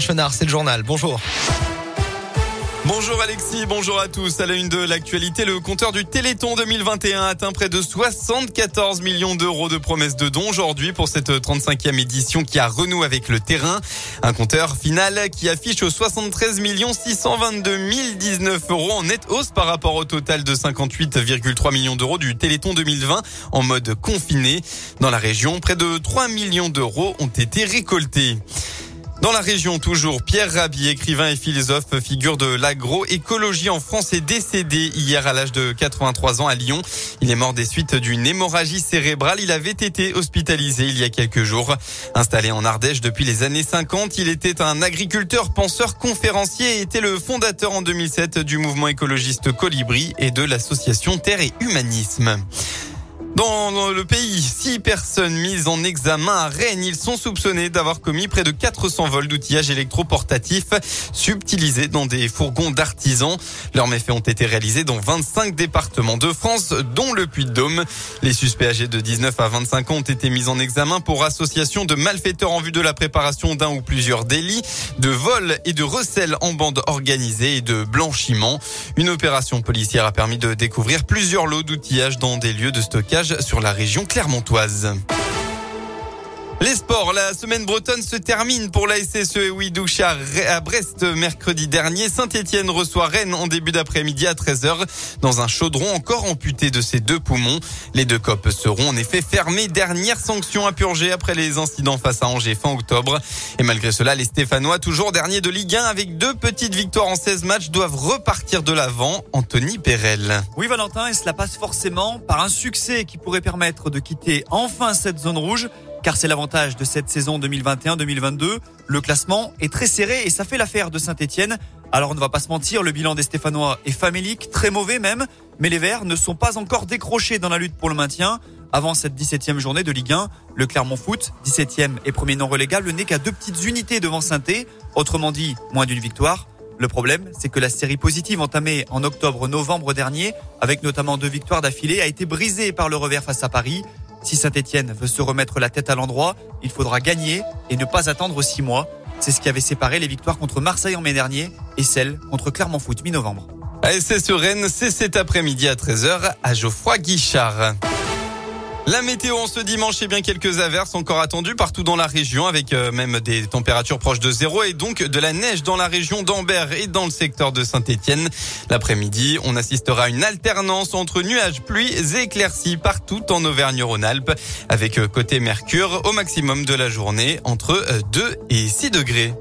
Chenard, c'est le journal. Bonjour. Bonjour Alexis, bonjour à tous. À la une de l'actualité, le compteur du Téléthon 2021 atteint près de 74 millions d'euros de promesses de dons aujourd'hui pour cette 35e édition qui a renoué avec le terrain. Un compteur final qui affiche 73 622 019 euros en nette hausse par rapport au total de 58,3 millions d'euros du Téléthon 2020 en mode confiné. Dans la région, près de 3 millions d'euros ont été récoltés. Dans la région toujours, Pierre Rabhi, écrivain et philosophe, figure de l'agroécologie en France, est décédé hier à l'âge de 83 ans à Lyon. Il est mort des suites d'une hémorragie cérébrale. Il avait été hospitalisé il y a quelques jours. Installé en Ardèche depuis les années 50, il était un agriculteur, penseur, conférencier et était le fondateur en 2007 du mouvement écologiste Colibri et de l'association Terre et Humanisme. Dans le pays, six personnes mises en examen à Rennes. Ils sont soupçonnés d'avoir commis près de 400 vols d'outillage électroportatif subtilisés dans des fourgons d'artisans. Leurs méfaits ont été réalisés dans 25 départements de France, dont le Puy-de-Dôme. Les suspects âgés de 19 à 25 ans ont été mis en examen pour association de malfaiteurs en vue de la préparation d'un ou plusieurs délits, de vol et de recel en bande organisée et de blanchiment. Une opération policière a permis de découvrir plusieurs lots d'outillage dans des lieux de stockage sur la région clermontoise. Les sports, la semaine bretonne se termine pour la SSE et Widoucha à Brest mercredi dernier. Saint-Etienne reçoit Rennes en début d'après-midi à 13h dans un chaudron encore amputé de ses deux poumons. Les deux copes seront en effet fermés. Dernière sanction à purger après les incidents face à Angers fin octobre. Et malgré cela, les Stéphanois, toujours derniers de Ligue 1 avec deux petites victoires en 16 matchs, doivent repartir de l'avant. Anthony Perel. Oui, Valentin, et cela passe forcément par un succès qui pourrait permettre de quitter enfin cette zone rouge car c'est l'avantage de cette saison 2021-2022. Le classement est très serré et ça fait l'affaire de Saint-Etienne. Alors on ne va pas se mentir, le bilan des Stéphanois est famélique, très mauvais même, mais les Verts ne sont pas encore décrochés dans la lutte pour le maintien. Avant cette 17e journée de Ligue 1, le Clermont Foot, 17e et premier non relégable, n'est qu'à deux petites unités devant saint autrement dit moins d'une victoire. Le problème, c'est que la série positive entamée en octobre-novembre dernier, avec notamment deux victoires d'affilée, a été brisée par le revers face à Paris. Si Saint-Etienne veut se remettre la tête à l'endroit, il faudra gagner et ne pas attendre six mois. C'est ce qui avait séparé les victoires contre Marseille en mai dernier et celles contre Clermont Foot mi-novembre. ASS Rennes, c'est cet après-midi à 13h à Geoffroy Guichard. La météo en ce dimanche, et bien quelques averses encore attendues partout dans la région avec euh, même des températures proches de zéro et donc de la neige dans la région d'Ambert et dans le secteur de Saint-Étienne. L'après-midi, on assistera à une alternance entre nuages, pluies et éclaircies partout en Auvergne-Rhône-Alpes avec euh, côté Mercure au maximum de la journée entre 2 euh, et 6 degrés.